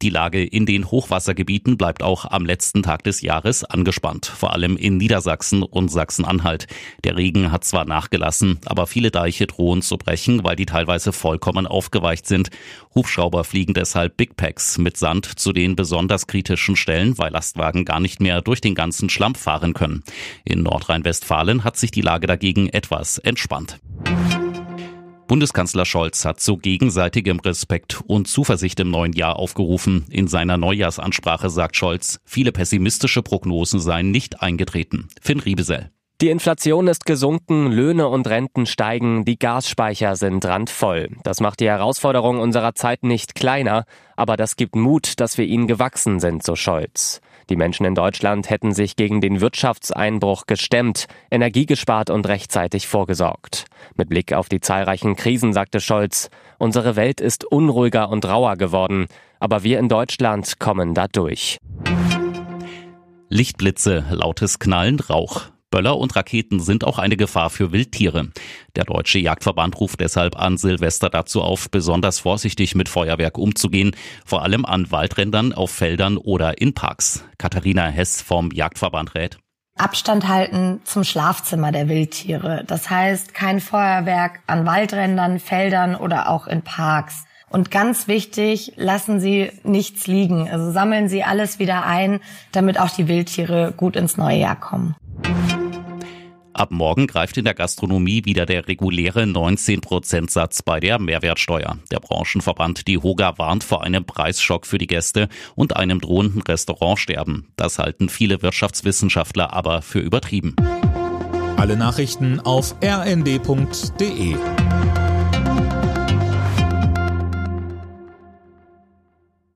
Die Lage in den Hochwassergebieten bleibt auch am letzten Tag des Jahres angespannt, vor allem in Niedersachsen und Sachsen-Anhalt. Der Regen hat zwar nachgelassen, aber viele Deiche drohen zu brechen, weil die teilweise vollkommen aufgeweicht sind. Hubschrauber fliegen deshalb Big Packs mit Sand zu den besonders kritischen Stellen, weil Lastwagen gar nicht mehr durch den ganzen Schlamm fahren können. In Nordrhein-Westfalen hat sich die Lage dagegen etwas entspannt. Bundeskanzler Scholz hat zu gegenseitigem Respekt und Zuversicht im neuen Jahr aufgerufen. In seiner Neujahrsansprache sagt Scholz, viele pessimistische Prognosen seien nicht eingetreten. Finn Riebesell. Die Inflation ist gesunken, Löhne und Renten steigen, die Gasspeicher sind randvoll. Das macht die Herausforderung unserer Zeit nicht kleiner, aber das gibt Mut, dass wir ihnen gewachsen sind, so Scholz. Die Menschen in Deutschland hätten sich gegen den Wirtschaftseinbruch gestemmt, Energie gespart und rechtzeitig vorgesorgt. Mit Blick auf die zahlreichen Krisen sagte Scholz, unsere Welt ist unruhiger und rauer geworden, aber wir in Deutschland kommen da durch. Lichtblitze, lautes Knallen, Rauch. Böller und Raketen sind auch eine Gefahr für Wildtiere. Der Deutsche Jagdverband ruft deshalb an Silvester dazu auf, besonders vorsichtig mit Feuerwerk umzugehen, vor allem an Waldrändern, auf Feldern oder in Parks. Katharina Hess vom Jagdverband rät. Abstand halten zum Schlafzimmer der Wildtiere. Das heißt, kein Feuerwerk an Waldrändern, Feldern oder auch in Parks. Und ganz wichtig, lassen Sie nichts liegen. Also sammeln Sie alles wieder ein, damit auch die Wildtiere gut ins neue Jahr kommen. Ab morgen greift in der Gastronomie wieder der reguläre 19%-Satz bei der Mehrwertsteuer. Der Branchenverband Die Hoga warnt vor einem Preisschock für die Gäste und einem drohenden Restaurantsterben. Das halten viele Wirtschaftswissenschaftler aber für übertrieben. Alle Nachrichten auf rnd.de